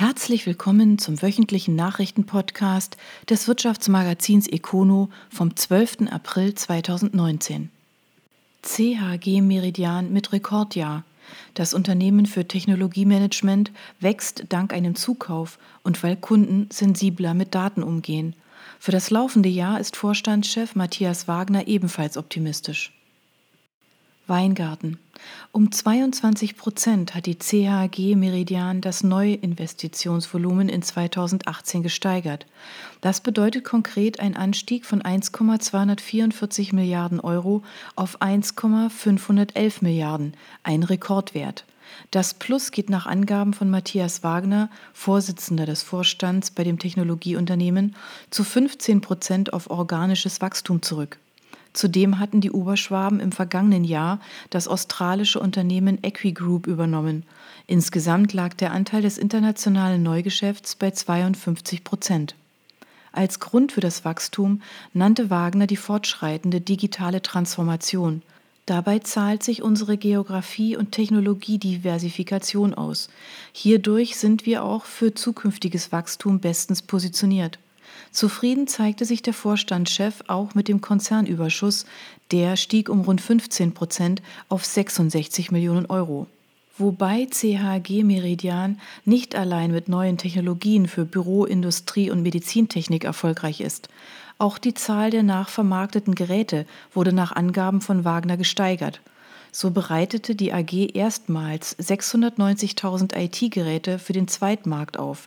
Herzlich willkommen zum wöchentlichen Nachrichtenpodcast des Wirtschaftsmagazins Econo vom 12. April 2019. CHG Meridian mit Rekordjahr. Das Unternehmen für Technologiemanagement wächst dank einem Zukauf und weil Kunden sensibler mit Daten umgehen. Für das laufende Jahr ist Vorstandschef Matthias Wagner ebenfalls optimistisch. Weingarten. Um 22 Prozent hat die CHG Meridian das Neuinvestitionsvolumen in 2018 gesteigert. Das bedeutet konkret ein Anstieg von 1,244 Milliarden Euro auf 1,511 Milliarden, ein Rekordwert. Das Plus geht nach Angaben von Matthias Wagner, Vorsitzender des Vorstands bei dem Technologieunternehmen, zu 15 Prozent auf organisches Wachstum zurück. Zudem hatten die Oberschwaben im vergangenen Jahr das australische Unternehmen Equigroup übernommen. Insgesamt lag der Anteil des internationalen Neugeschäfts bei 52 Prozent. Als Grund für das Wachstum nannte Wagner die fortschreitende digitale Transformation. Dabei zahlt sich unsere Geografie- und Technologiediversifikation aus. Hierdurch sind wir auch für zukünftiges Wachstum bestens positioniert. Zufrieden zeigte sich der Vorstandschef auch mit dem Konzernüberschuss, der stieg um rund 15 Prozent auf 66 Millionen Euro. Wobei CHG Meridian nicht allein mit neuen Technologien für Büro, Industrie und Medizintechnik erfolgreich ist. Auch die Zahl der nachvermarkteten Geräte wurde nach Angaben von Wagner gesteigert. So bereitete die AG erstmals 690.000 IT-Geräte für den Zweitmarkt auf.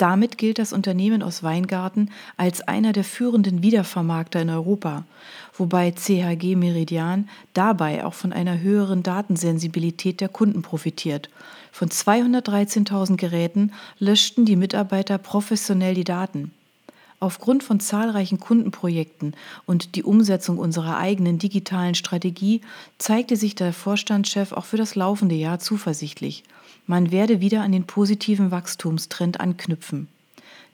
Damit gilt das Unternehmen aus Weingarten als einer der führenden Wiedervermarkter in Europa, wobei CHG Meridian dabei auch von einer höheren Datensensibilität der Kunden profitiert. Von 213.000 Geräten löschten die Mitarbeiter professionell die Daten. Aufgrund von zahlreichen Kundenprojekten und die Umsetzung unserer eigenen digitalen Strategie zeigte sich der Vorstandschef auch für das laufende Jahr zuversichtlich. Man werde wieder an den positiven Wachstumstrend anknüpfen.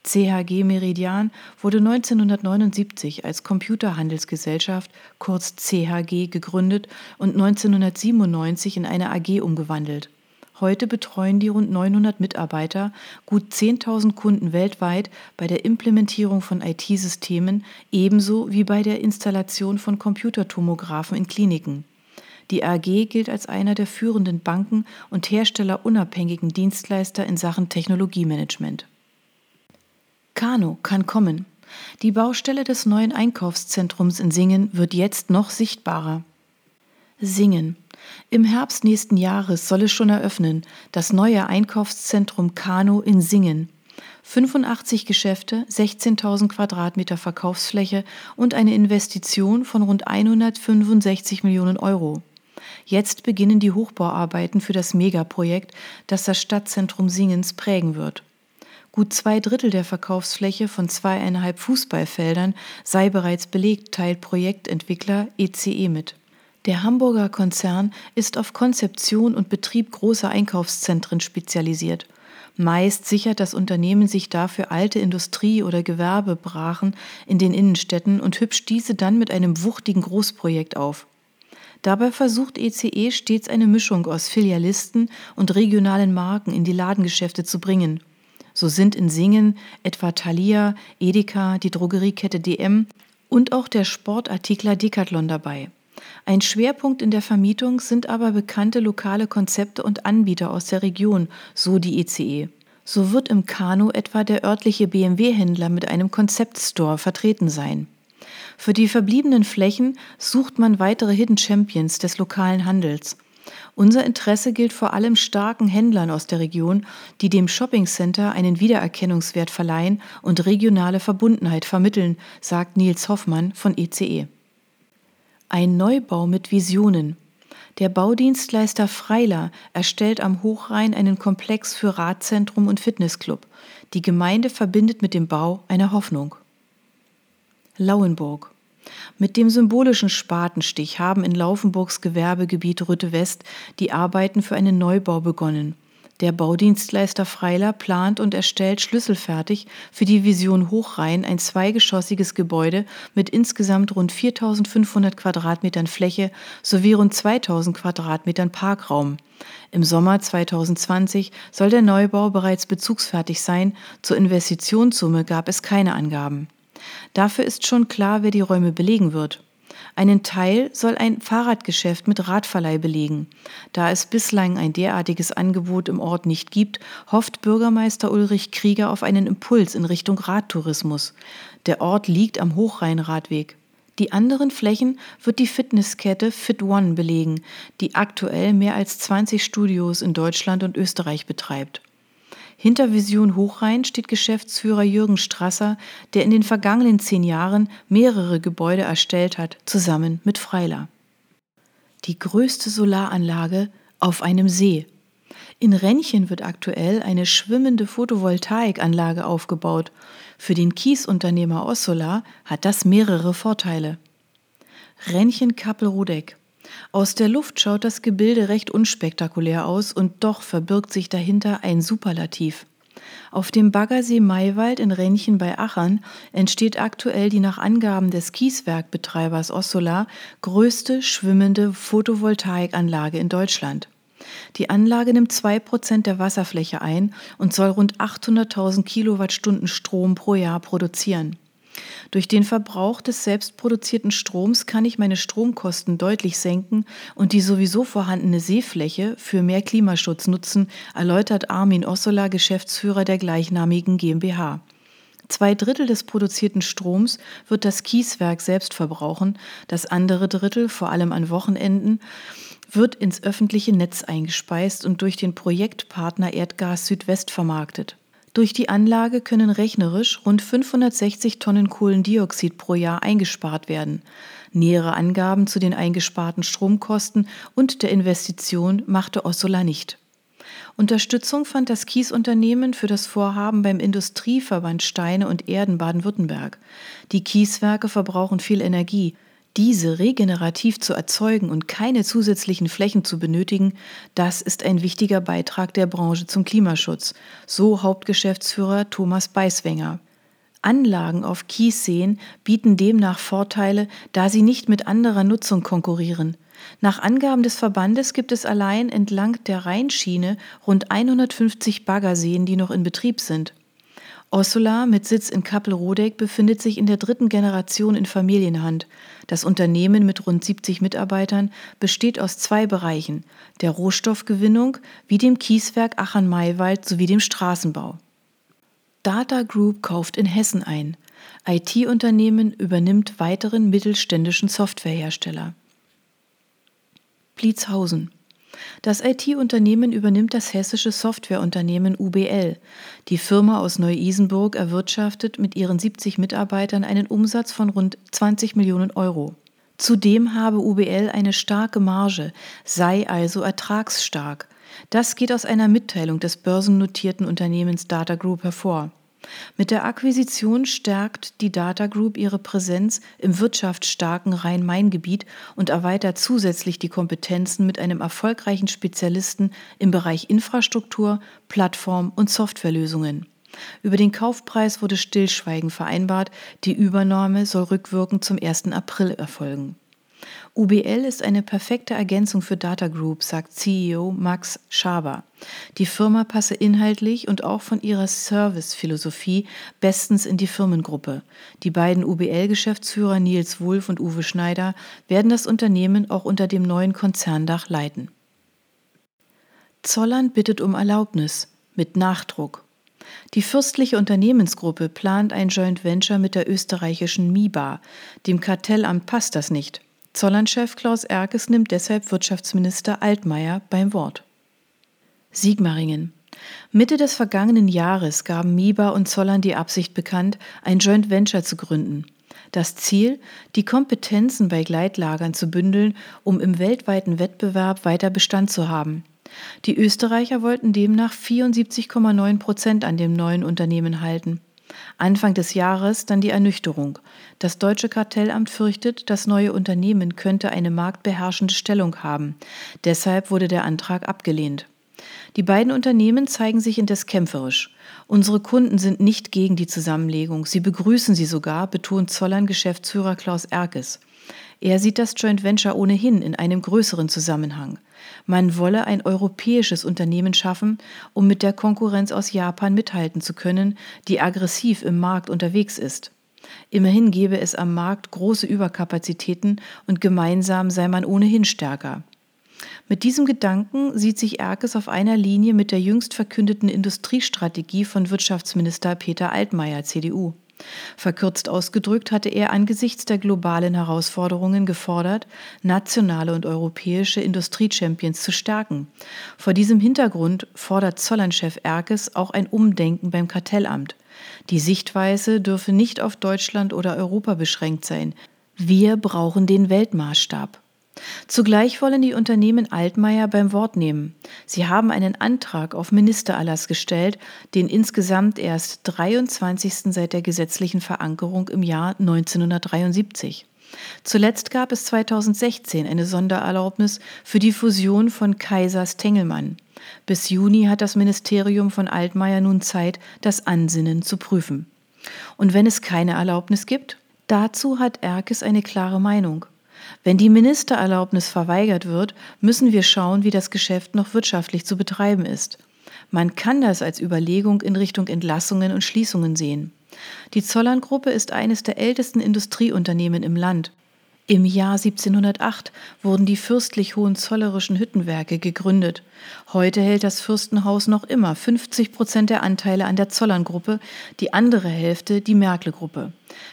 CHG Meridian wurde 1979 als Computerhandelsgesellschaft, kurz CHG, gegründet und 1997 in eine AG umgewandelt. Heute betreuen die rund 900 Mitarbeiter gut 10.000 Kunden weltweit bei der Implementierung von IT-Systemen ebenso wie bei der Installation von Computertomographen in Kliniken. Die AG gilt als einer der führenden Banken und herstellerunabhängigen Dienstleister in Sachen Technologiemanagement. Kano kann kommen. Die Baustelle des neuen Einkaufszentrums in Singen wird jetzt noch sichtbarer. Singen. Im Herbst nächsten Jahres soll es schon eröffnen, das neue Einkaufszentrum Kano in Singen. 85 Geschäfte, 16.000 Quadratmeter Verkaufsfläche und eine Investition von rund 165 Millionen Euro. Jetzt beginnen die Hochbauarbeiten für das Megaprojekt, das das Stadtzentrum Singens prägen wird. Gut zwei Drittel der Verkaufsfläche von zweieinhalb Fußballfeldern sei bereits belegt, teilt Projektentwickler ECE e mit. Der Hamburger Konzern ist auf Konzeption und Betrieb großer Einkaufszentren spezialisiert. Meist sichert das Unternehmen sich dafür alte Industrie- oder Gewerbebrachen in den Innenstädten und hübscht diese dann mit einem wuchtigen Großprojekt auf. Dabei versucht ECE e stets eine Mischung aus Filialisten und regionalen Marken in die Ladengeschäfte zu bringen. So sind in Singen etwa Thalia, Edeka, die Drogeriekette DM und auch der Sportartikler Decathlon dabei. Ein Schwerpunkt in der Vermietung sind aber bekannte lokale Konzepte und Anbieter aus der Region, so die ECE. E. So wird im Kano etwa der örtliche BMW-Händler mit einem Konzeptstore vertreten sein. Für die verbliebenen Flächen sucht man weitere Hidden Champions des lokalen Handels. Unser Interesse gilt vor allem starken Händlern aus der Region, die dem Shoppingcenter einen Wiedererkennungswert verleihen und regionale Verbundenheit vermitteln, sagt Nils Hoffmann von ECE. E. Ein Neubau mit Visionen. Der Baudienstleister Freiler erstellt am Hochrhein einen Komplex für Radzentrum und Fitnessclub. Die Gemeinde verbindet mit dem Bau eine Hoffnung. Lauenburg. Mit dem symbolischen Spatenstich haben in Laufenburgs Gewerbegebiet Rütte West die Arbeiten für einen Neubau begonnen. Der Baudienstleister Freiler plant und erstellt schlüsselfertig für die Vision Hochrhein ein zweigeschossiges Gebäude mit insgesamt rund 4500 Quadratmetern Fläche sowie rund 2000 Quadratmetern Parkraum. Im Sommer 2020 soll der Neubau bereits bezugsfertig sein. Zur Investitionssumme gab es keine Angaben. Dafür ist schon klar, wer die Räume belegen wird. Einen Teil soll ein Fahrradgeschäft mit Radverleih belegen. Da es bislang ein derartiges Angebot im Ort nicht gibt, hofft Bürgermeister Ulrich Krieger auf einen Impuls in Richtung Radtourismus. Der Ort liegt am Hochrheinradweg. Die anderen Flächen wird die Fitnesskette Fit One belegen, die aktuell mehr als 20 Studios in Deutschland und Österreich betreibt. Hinter Vision Hochrhein steht Geschäftsführer Jürgen Strasser, der in den vergangenen zehn Jahren mehrere Gebäude erstellt hat, zusammen mit Freiler. Die größte Solaranlage auf einem See. In Rennchen wird aktuell eine schwimmende Photovoltaikanlage aufgebaut. Für den Kiesunternehmer Ossola hat das mehrere Vorteile. Rennchen Kappelrodeck. Aus der Luft schaut das Gebilde recht unspektakulär aus und doch verbirgt sich dahinter ein Superlativ. Auf dem Baggersee Maywald in Rennchen bei Achern entsteht aktuell die nach Angaben des Kieswerkbetreibers Ossola größte schwimmende Photovoltaikanlage in Deutschland. Die Anlage nimmt zwei Prozent der Wasserfläche ein und soll rund 800.000 Kilowattstunden Strom pro Jahr produzieren. Durch den Verbrauch des selbstproduzierten Stroms kann ich meine Stromkosten deutlich senken und die sowieso vorhandene Seefläche für mehr Klimaschutz nutzen, erläutert Armin Ossola, Geschäftsführer der gleichnamigen GmbH. Zwei Drittel des produzierten Stroms wird das Kieswerk selbst verbrauchen, das andere Drittel, vor allem an Wochenenden, wird ins öffentliche Netz eingespeist und durch den Projektpartner Erdgas Südwest vermarktet. Durch die Anlage können rechnerisch rund 560 Tonnen Kohlendioxid pro Jahr eingespart werden. Nähere Angaben zu den eingesparten Stromkosten und der Investition machte Ossola nicht. Unterstützung fand das Kiesunternehmen für das Vorhaben beim Industrieverband Steine und Erden Baden-Württemberg. Die Kieswerke verbrauchen viel Energie, diese regenerativ zu erzeugen und keine zusätzlichen Flächen zu benötigen, das ist ein wichtiger Beitrag der Branche zum Klimaschutz, so Hauptgeschäftsführer Thomas Beiswenger. Anlagen auf Kiesseen bieten demnach Vorteile, da sie nicht mit anderer Nutzung konkurrieren. Nach Angaben des Verbandes gibt es allein entlang der Rheinschiene rund 150 Baggerseen, die noch in Betrieb sind. Ossola mit Sitz in Kappelrodeck befindet sich in der dritten Generation in Familienhand. Das Unternehmen mit rund 70 Mitarbeitern besteht aus zwei Bereichen, der Rohstoffgewinnung wie dem Kieswerk Achern-Maywald sowie dem Straßenbau. Data Group kauft in Hessen ein. IT-Unternehmen übernimmt weiteren mittelständischen Softwarehersteller. Blitzhausen das IT-Unternehmen übernimmt das hessische Softwareunternehmen UBL. Die Firma aus Neu-Isenburg erwirtschaftet mit ihren 70 Mitarbeitern einen Umsatz von rund 20 Millionen Euro. Zudem habe UBL eine starke Marge, sei also ertragsstark. Das geht aus einer Mitteilung des börsennotierten Unternehmens Data Group hervor. Mit der Akquisition stärkt die Data Group ihre Präsenz im wirtschaftsstarken Rhein-Main-Gebiet und erweitert zusätzlich die Kompetenzen mit einem erfolgreichen Spezialisten im Bereich Infrastruktur, Plattform und Softwarelösungen. Über den Kaufpreis wurde Stillschweigen vereinbart, die Übernahme soll rückwirkend zum 1. April erfolgen. UBL ist eine perfekte Ergänzung für Data Group, sagt CEO Max Schaber. Die Firma passe inhaltlich und auch von ihrer Service-Philosophie bestens in die Firmengruppe. Die beiden UBL-Geschäftsführer Nils Wulff und Uwe Schneider werden das Unternehmen auch unter dem neuen Konzerndach leiten. Zollern bittet um Erlaubnis mit Nachdruck. Die fürstliche Unternehmensgruppe plant ein Joint Venture mit der österreichischen MIBA. Dem Kartellamt passt das nicht. Zollernchef Klaus Erkes nimmt deshalb Wirtschaftsminister Altmaier beim Wort. Sigmaringen. Mitte des vergangenen Jahres gaben MIBA und Zollern die Absicht bekannt, ein Joint Venture zu gründen. Das Ziel, die Kompetenzen bei Gleitlagern zu bündeln, um im weltweiten Wettbewerb weiter Bestand zu haben. Die Österreicher wollten demnach 74,9 Prozent an dem neuen Unternehmen halten. Anfang des Jahres dann die Ernüchterung. Das deutsche Kartellamt fürchtet, das neue Unternehmen könnte eine marktbeherrschende Stellung haben. Deshalb wurde der Antrag abgelehnt. Die beiden Unternehmen zeigen sich indes kämpferisch. Unsere Kunden sind nicht gegen die Zusammenlegung, sie begrüßen sie sogar, betont Zollern-Geschäftsführer Klaus Erkes. Er sieht das Joint Venture ohnehin in einem größeren Zusammenhang. Man wolle ein europäisches Unternehmen schaffen, um mit der Konkurrenz aus Japan mithalten zu können, die aggressiv im Markt unterwegs ist. Immerhin gebe es am Markt große Überkapazitäten und gemeinsam sei man ohnehin stärker. Mit diesem Gedanken sieht sich Erkes auf einer Linie mit der jüngst verkündeten Industriestrategie von Wirtschaftsminister Peter Altmaier, CDU. Verkürzt ausgedrückt hatte er angesichts der globalen Herausforderungen gefordert, nationale und europäische Industriechampions zu stärken. Vor diesem Hintergrund fordert Zollernchef Erkes auch ein Umdenken beim Kartellamt. Die Sichtweise dürfe nicht auf Deutschland oder Europa beschränkt sein. Wir brauchen den Weltmaßstab. Zugleich wollen die Unternehmen Altmaier beim Wort nehmen. Sie haben einen Antrag auf Ministererlass gestellt, den insgesamt erst 23. seit der gesetzlichen Verankerung im Jahr 1973. Zuletzt gab es 2016 eine Sondererlaubnis für die Fusion von Kaisers Tengelmann. Bis Juni hat das Ministerium von Altmaier nun Zeit, das Ansinnen zu prüfen. Und wenn es keine Erlaubnis gibt? Dazu hat Erkes eine klare Meinung. Wenn die Ministererlaubnis verweigert wird, müssen wir schauen, wie das Geschäft noch wirtschaftlich zu betreiben ist. Man kann das als Überlegung in Richtung Entlassungen und Schließungen sehen. Die Zollern-Gruppe ist eines der ältesten Industrieunternehmen im Land. Im Jahr 1708 wurden die fürstlich hohenzollerischen Hüttenwerke gegründet. Heute hält das Fürstenhaus noch immer 50 Prozent der Anteile an der Zollern-Gruppe, die andere Hälfte die Merkel-Gruppe.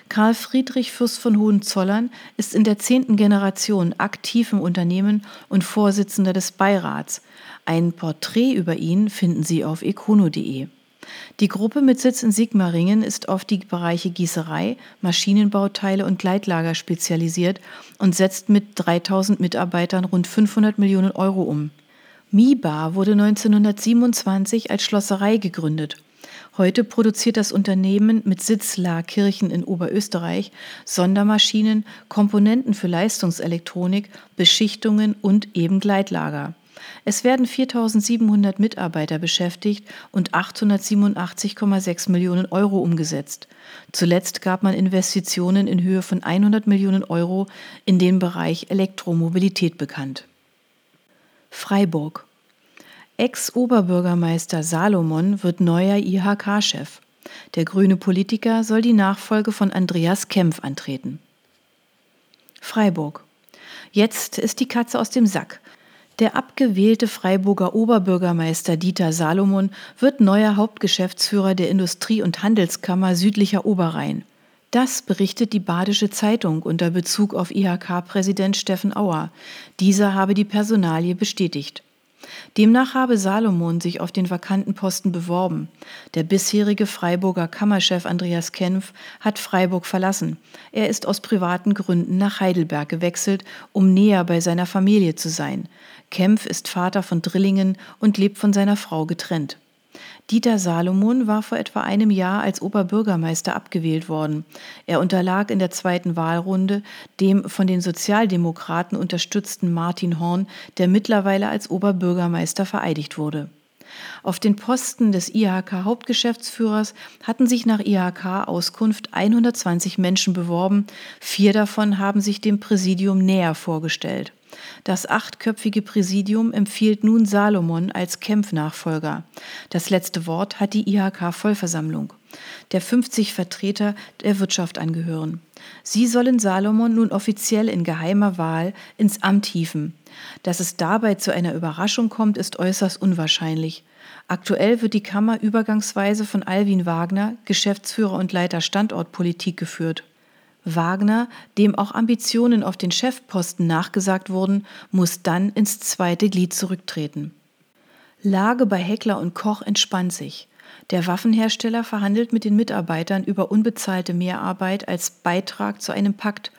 Karl Friedrich Fürst von Hohenzollern ist in der zehnten Generation aktiv im Unternehmen und Vorsitzender des Beirats. Ein Porträt über ihn finden Sie auf econo.de. Die Gruppe mit Sitz in Sigmaringen ist auf die Bereiche Gießerei, Maschinenbauteile und Gleitlager spezialisiert und setzt mit 3000 Mitarbeitern rund 500 Millionen Euro um. Miba wurde 1927 als Schlosserei gegründet. Heute produziert das Unternehmen mit Sitz Laakirchen in Oberösterreich Sondermaschinen, Komponenten für Leistungselektronik, Beschichtungen und eben Gleitlager. Es werden 4.700 Mitarbeiter beschäftigt und 887,6 Millionen Euro umgesetzt. Zuletzt gab man Investitionen in Höhe von 100 Millionen Euro in den Bereich Elektromobilität bekannt. Freiburg. Ex-Oberbürgermeister Salomon wird neuer IHK-Chef. Der grüne Politiker soll die Nachfolge von Andreas Kempf antreten. Freiburg. Jetzt ist die Katze aus dem Sack. Der abgewählte Freiburger Oberbürgermeister Dieter Salomon wird neuer Hauptgeschäftsführer der Industrie- und Handelskammer südlicher Oberrhein. Das berichtet die Badische Zeitung unter Bezug auf IHK-Präsident Steffen Auer. Dieser habe die Personalie bestätigt. Demnach habe Salomon sich auf den vakanten Posten beworben. Der bisherige Freiburger Kammerchef Andreas Kempf hat Freiburg verlassen. Er ist aus privaten Gründen nach Heidelberg gewechselt, um näher bei seiner Familie zu sein. Kempf ist Vater von Drillingen und lebt von seiner Frau getrennt. Dieter Salomon war vor etwa einem Jahr als Oberbürgermeister abgewählt worden. Er unterlag in der zweiten Wahlrunde dem von den Sozialdemokraten unterstützten Martin Horn, der mittlerweile als Oberbürgermeister vereidigt wurde. Auf den Posten des IHK-Hauptgeschäftsführers hatten sich nach IHK-Auskunft 120 Menschen beworben, vier davon haben sich dem Präsidium näher vorgestellt. Das achtköpfige Präsidium empfiehlt nun Salomon als Kempf-Nachfolger. Das letzte Wort hat die IHK-Vollversammlung, der 50 Vertreter der Wirtschaft angehören. Sie sollen Salomon nun offiziell in geheimer Wahl ins Amt hieven. Dass es dabei zu einer Überraschung kommt, ist äußerst unwahrscheinlich. Aktuell wird die Kammer übergangsweise von Alwin Wagner, Geschäftsführer und Leiter Standortpolitik, geführt. Wagner, dem auch Ambitionen auf den Chefposten nachgesagt wurden, muss dann ins zweite Glied zurücktreten. Lage bei Heckler und Koch entspannt sich. Der Waffenhersteller verhandelt mit den Mitarbeitern über unbezahlte Mehrarbeit als Beitrag zu einem Pakt.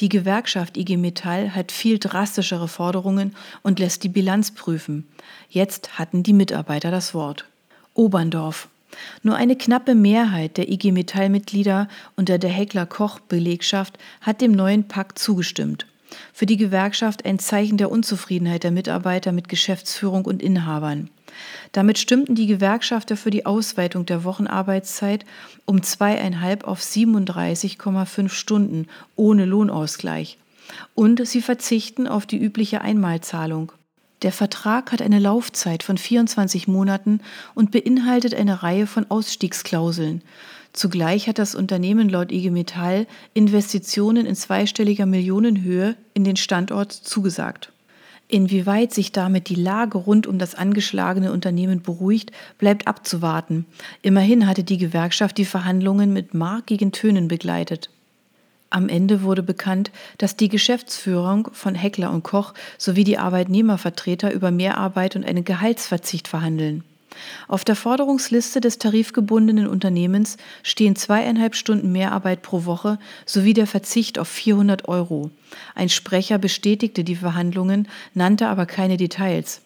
Die Gewerkschaft IG Metall hat viel drastischere Forderungen und lässt die Bilanz prüfen. Jetzt hatten die Mitarbeiter das Wort. Oberndorf. Nur eine knappe Mehrheit der IG Metall-Mitglieder unter der Heckler-Koch-Belegschaft hat dem neuen Pakt zugestimmt. Für die Gewerkschaft ein Zeichen der Unzufriedenheit der Mitarbeiter mit Geschäftsführung und Inhabern. Damit stimmten die Gewerkschafter für die Ausweitung der Wochenarbeitszeit um zweieinhalb auf 37,5 Stunden ohne Lohnausgleich. Und sie verzichten auf die übliche Einmalzahlung. Der Vertrag hat eine Laufzeit von 24 Monaten und beinhaltet eine Reihe von Ausstiegsklauseln. Zugleich hat das Unternehmen laut IG Metall Investitionen in zweistelliger Millionenhöhe in den Standort zugesagt. Inwieweit sich damit die Lage rund um das angeschlagene Unternehmen beruhigt, bleibt abzuwarten. Immerhin hatte die Gewerkschaft die Verhandlungen mit markigen Tönen begleitet. Am Ende wurde bekannt, dass die Geschäftsführung von Heckler und Koch sowie die Arbeitnehmervertreter über Mehrarbeit und einen Gehaltsverzicht verhandeln. Auf der Forderungsliste des tarifgebundenen Unternehmens stehen zweieinhalb Stunden Mehrarbeit pro Woche sowie der Verzicht auf 400 Euro. Ein Sprecher bestätigte die Verhandlungen, nannte aber keine Details.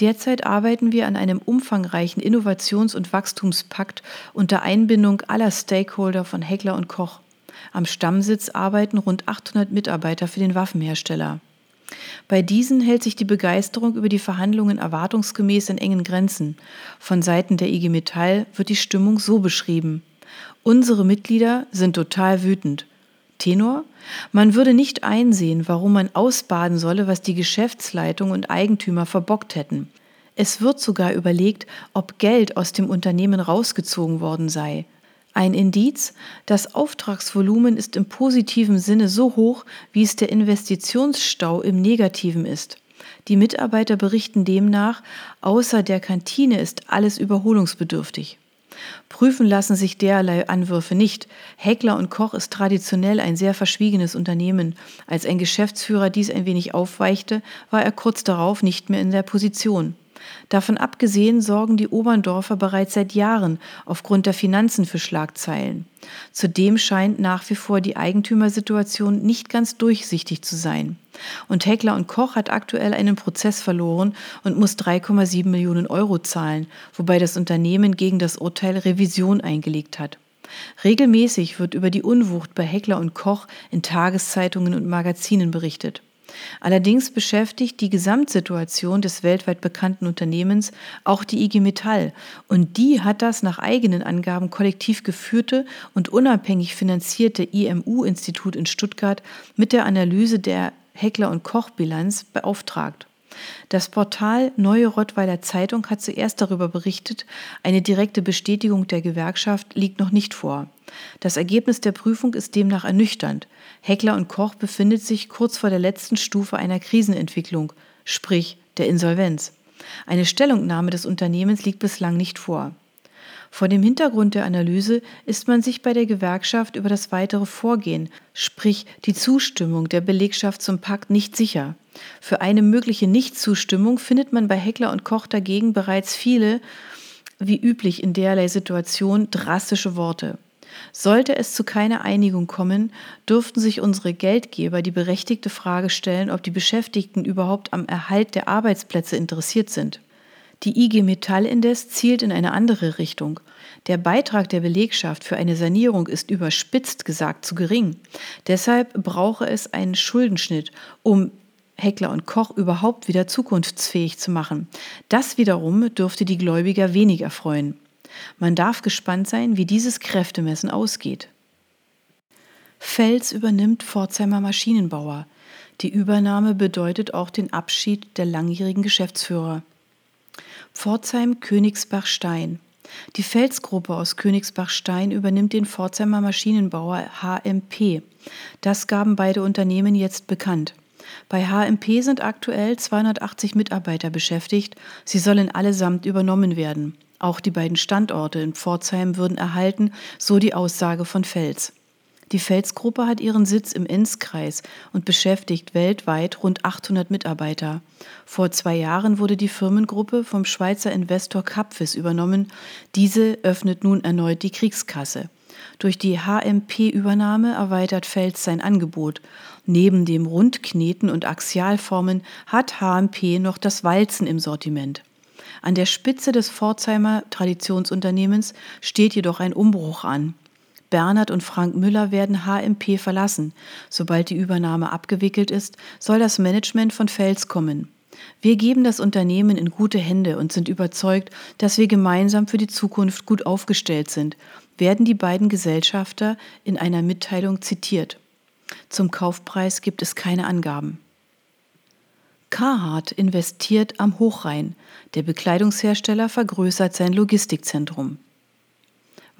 Derzeit arbeiten wir an einem umfangreichen Innovations- und Wachstumspakt unter Einbindung aller Stakeholder von Heckler und Koch. Am Stammsitz arbeiten rund 800 Mitarbeiter für den Waffenhersteller. Bei diesen hält sich die Begeisterung über die Verhandlungen erwartungsgemäß in engen Grenzen. Von Seiten der IG Metall wird die Stimmung so beschrieben. Unsere Mitglieder sind total wütend. Tenor? Man würde nicht einsehen, warum man ausbaden solle, was die Geschäftsleitung und Eigentümer verbockt hätten. Es wird sogar überlegt, ob Geld aus dem Unternehmen rausgezogen worden sei. Ein Indiz, das Auftragsvolumen ist im positiven Sinne so hoch, wie es der Investitionsstau im negativen ist. Die Mitarbeiter berichten demnach, außer der Kantine ist alles überholungsbedürftig. Prüfen lassen sich derlei Anwürfe nicht. Heckler und Koch ist traditionell ein sehr verschwiegenes Unternehmen. Als ein Geschäftsführer dies ein wenig aufweichte, war er kurz darauf nicht mehr in der Position. Davon abgesehen sorgen die Oberndorfer bereits seit Jahren aufgrund der Finanzen für Schlagzeilen. Zudem scheint nach wie vor die Eigentümersituation nicht ganz durchsichtig zu sein. Und Heckler und Koch hat aktuell einen Prozess verloren und muss 3,7 Millionen Euro zahlen, wobei das Unternehmen gegen das Urteil Revision eingelegt hat. Regelmäßig wird über die Unwucht bei Heckler und Koch in Tageszeitungen und Magazinen berichtet. Allerdings beschäftigt die Gesamtsituation des weltweit bekannten Unternehmens auch die IG Metall und die hat das nach eigenen Angaben kollektiv geführte und unabhängig finanzierte IMU-Institut in Stuttgart mit der Analyse der Heckler- und Koch-Bilanz beauftragt. Das Portal Neue Rottweiler Zeitung hat zuerst darüber berichtet, eine direkte Bestätigung der Gewerkschaft liegt noch nicht vor. Das Ergebnis der Prüfung ist demnach ernüchternd. Heckler und Koch befindet sich kurz vor der letzten Stufe einer Krisenentwicklung, sprich der Insolvenz. Eine Stellungnahme des Unternehmens liegt bislang nicht vor. Vor dem Hintergrund der Analyse ist man sich bei der Gewerkschaft über das weitere Vorgehen, sprich die Zustimmung der Belegschaft zum Pakt, nicht sicher. Für eine mögliche Nichtzustimmung findet man bei Heckler und Koch dagegen bereits viele, wie üblich in derlei Situation, drastische Worte. Sollte es zu keiner Einigung kommen, dürften sich unsere Geldgeber die berechtigte Frage stellen, ob die Beschäftigten überhaupt am Erhalt der Arbeitsplätze interessiert sind. Die IG Metall indes zielt in eine andere Richtung. Der Beitrag der Belegschaft für eine Sanierung ist überspitzt gesagt zu gering. Deshalb brauche es einen Schuldenschnitt, um Heckler und Koch überhaupt wieder zukunftsfähig zu machen. Das wiederum dürfte die Gläubiger weniger freuen. Man darf gespannt sein, wie dieses Kräftemessen ausgeht. Fels übernimmt Pforzheimer Maschinenbauer. Die Übernahme bedeutet auch den Abschied der langjährigen Geschäftsführer. Pforzheim Königsbach-Stein. Die Felsgruppe aus Königsbach-Stein übernimmt den Pforzheimer Maschinenbauer HMP. Das gaben beide Unternehmen jetzt bekannt. Bei HMP sind aktuell 280 Mitarbeiter beschäftigt. Sie sollen allesamt übernommen werden. Auch die beiden Standorte in Pforzheim würden erhalten, so die Aussage von Fels. Die Felsgruppe hat ihren Sitz im Enzkreis und beschäftigt weltweit rund 800 Mitarbeiter. Vor zwei Jahren wurde die Firmengruppe vom Schweizer Investor Capvis übernommen. Diese öffnet nun erneut die Kriegskasse. Durch die HMP-Übernahme erweitert Fels sein Angebot. Neben dem Rundkneten und Axialformen hat HMP noch das Walzen im Sortiment. An der Spitze des Pforzheimer Traditionsunternehmens steht jedoch ein Umbruch an. Bernhard und Frank Müller werden HMP verlassen. Sobald die Übernahme abgewickelt ist, soll das Management von Fels kommen. Wir geben das Unternehmen in gute Hände und sind überzeugt, dass wir gemeinsam für die Zukunft gut aufgestellt sind, werden die beiden Gesellschafter in einer Mitteilung zitiert. Zum Kaufpreis gibt es keine Angaben. Carhartt investiert am Hochrhein. Der Bekleidungshersteller vergrößert sein Logistikzentrum.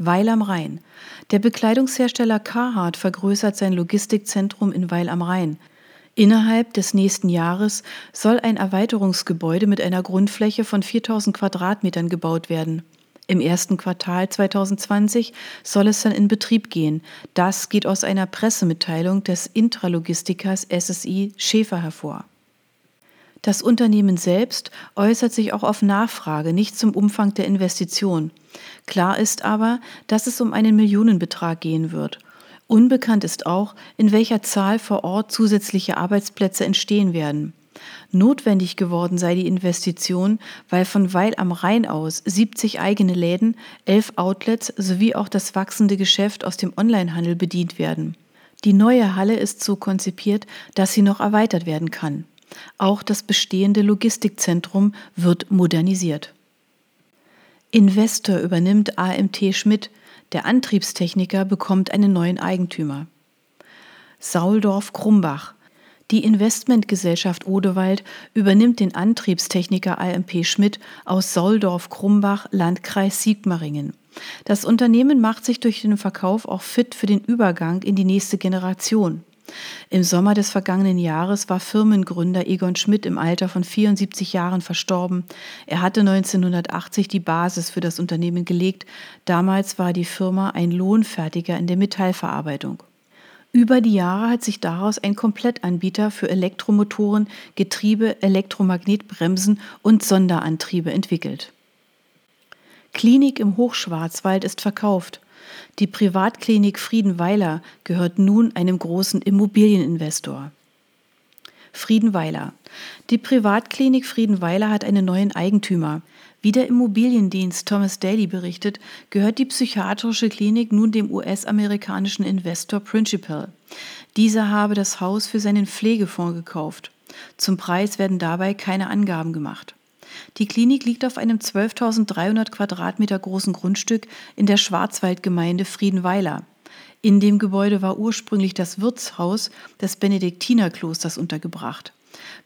Weil am Rhein. Der Bekleidungshersteller Carhartt vergrößert sein Logistikzentrum in Weil am Rhein. Innerhalb des nächsten Jahres soll ein Erweiterungsgebäude mit einer Grundfläche von 4000 Quadratmetern gebaut werden. Im ersten Quartal 2020 soll es dann in Betrieb gehen. Das geht aus einer Pressemitteilung des Intralogistikers SSI Schäfer hervor. Das Unternehmen selbst äußert sich auch auf Nachfrage, nicht zum Umfang der Investition. Klar ist aber, dass es um einen Millionenbetrag gehen wird. Unbekannt ist auch, in welcher Zahl vor Ort zusätzliche Arbeitsplätze entstehen werden. Notwendig geworden sei die Investition, weil von Weil am Rhein aus 70 eigene Läden, 11 Outlets sowie auch das wachsende Geschäft aus dem Onlinehandel bedient werden. Die neue Halle ist so konzipiert, dass sie noch erweitert werden kann. Auch das bestehende Logistikzentrum wird modernisiert. Investor übernimmt AMT Schmidt, der Antriebstechniker bekommt einen neuen Eigentümer. Sauldorf Krumbach. Die Investmentgesellschaft Odewald übernimmt den Antriebstechniker AMP Schmidt aus Sauldorf Krumbach, Landkreis Sigmaringen. Das Unternehmen macht sich durch den Verkauf auch fit für den Übergang in die nächste Generation. Im Sommer des vergangenen Jahres war Firmengründer Egon Schmidt im Alter von 74 Jahren verstorben. Er hatte 1980 die Basis für das Unternehmen gelegt. Damals war die Firma ein Lohnfertiger in der Metallverarbeitung. Über die Jahre hat sich daraus ein Komplettanbieter für Elektromotoren, Getriebe, Elektromagnetbremsen und Sonderantriebe entwickelt. Klinik im Hochschwarzwald ist verkauft. Die Privatklinik Friedenweiler gehört nun einem großen Immobilieninvestor. Friedenweiler. Die Privatklinik Friedenweiler hat einen neuen Eigentümer. Wie der Immobiliendienst Thomas Daly berichtet, gehört die psychiatrische Klinik nun dem US-amerikanischen Investor Principal. Dieser habe das Haus für seinen Pflegefonds gekauft. Zum Preis werden dabei keine Angaben gemacht. Die Klinik liegt auf einem 12.300 Quadratmeter großen Grundstück in der Schwarzwaldgemeinde Friedenweiler. In dem Gebäude war ursprünglich das Wirtshaus des Benediktinerklosters untergebracht.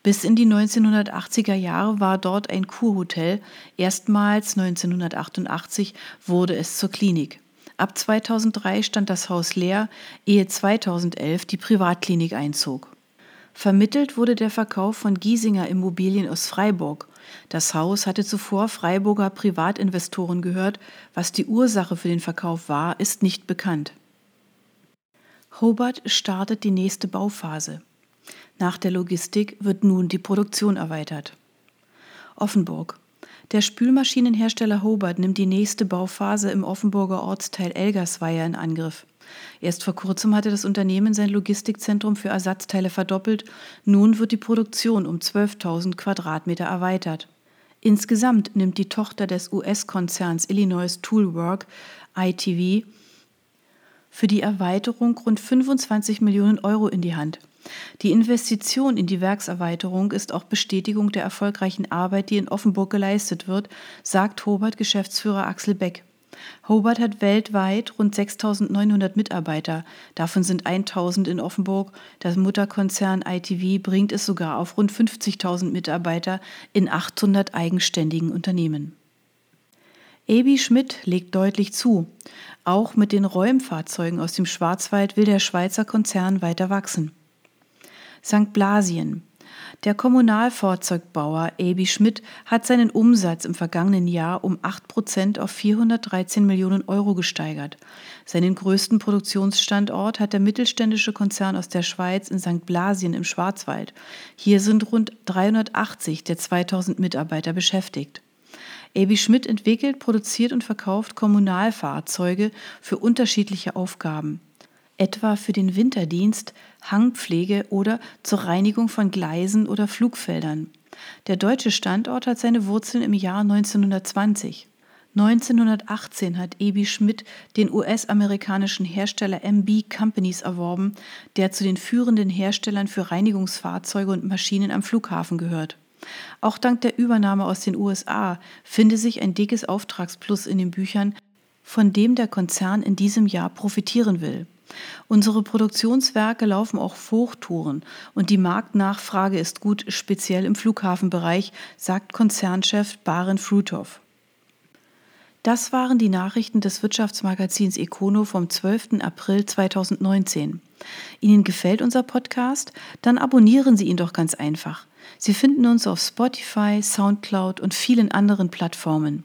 Bis in die 1980er Jahre war dort ein Kurhotel. Erstmals 1988 wurde es zur Klinik. Ab 2003 stand das Haus leer, ehe 2011 die Privatklinik einzog. Vermittelt wurde der Verkauf von Giesinger Immobilien aus Freiburg. Das Haus hatte zuvor Freiburger Privatinvestoren gehört. Was die Ursache für den Verkauf war, ist nicht bekannt. Hobart startet die nächste Bauphase. Nach der Logistik wird nun die Produktion erweitert. Offenburg. Der Spülmaschinenhersteller Hobart nimmt die nächste Bauphase im Offenburger Ortsteil Elgersweier in Angriff. Erst vor kurzem hatte das Unternehmen sein Logistikzentrum für Ersatzteile verdoppelt. Nun wird die Produktion um 12.000 Quadratmeter erweitert. Insgesamt nimmt die Tochter des US-Konzerns Illinois Toolwork, ITV, für die Erweiterung rund 25 Millionen Euro in die Hand. Die Investition in die Werkserweiterung ist auch Bestätigung der erfolgreichen Arbeit, die in Offenburg geleistet wird, sagt Hobart-Geschäftsführer Axel Beck. Hobart hat weltweit rund 6.900 Mitarbeiter. Davon sind 1.000 in Offenburg. Das Mutterkonzern ITV bringt es sogar auf rund 50.000 Mitarbeiter in 800 eigenständigen Unternehmen. Ebi Schmidt legt deutlich zu. Auch mit den Räumfahrzeugen aus dem Schwarzwald will der Schweizer Konzern weiter wachsen. St. Blasien. Der Kommunalfahrzeugbauer AB Schmidt hat seinen Umsatz im vergangenen Jahr um 8 Prozent auf 413 Millionen Euro gesteigert. Seinen größten Produktionsstandort hat der mittelständische Konzern aus der Schweiz in St. Blasien im Schwarzwald. Hier sind rund 380 der 2000 Mitarbeiter beschäftigt. AB Schmidt entwickelt, produziert und verkauft Kommunalfahrzeuge für unterschiedliche Aufgaben etwa für den Winterdienst, Hangpflege oder zur Reinigung von Gleisen oder Flugfeldern. Der deutsche Standort hat seine Wurzeln im Jahr 1920. 1918 hat Ebi Schmidt den US-amerikanischen Hersteller MB Companies erworben, der zu den führenden Herstellern für Reinigungsfahrzeuge und Maschinen am Flughafen gehört. Auch dank der Übernahme aus den USA finde sich ein dickes Auftragsplus in den Büchern, von dem der Konzern in diesem Jahr profitieren will. Unsere Produktionswerke laufen auch Hochtouren und die Marktnachfrage ist gut, speziell im Flughafenbereich, sagt Konzernchef Baren Fruthoff. Das waren die Nachrichten des Wirtschaftsmagazins Econo vom 12. April 2019. Ihnen gefällt unser Podcast? Dann abonnieren Sie ihn doch ganz einfach. Sie finden uns auf Spotify, SoundCloud und vielen anderen Plattformen.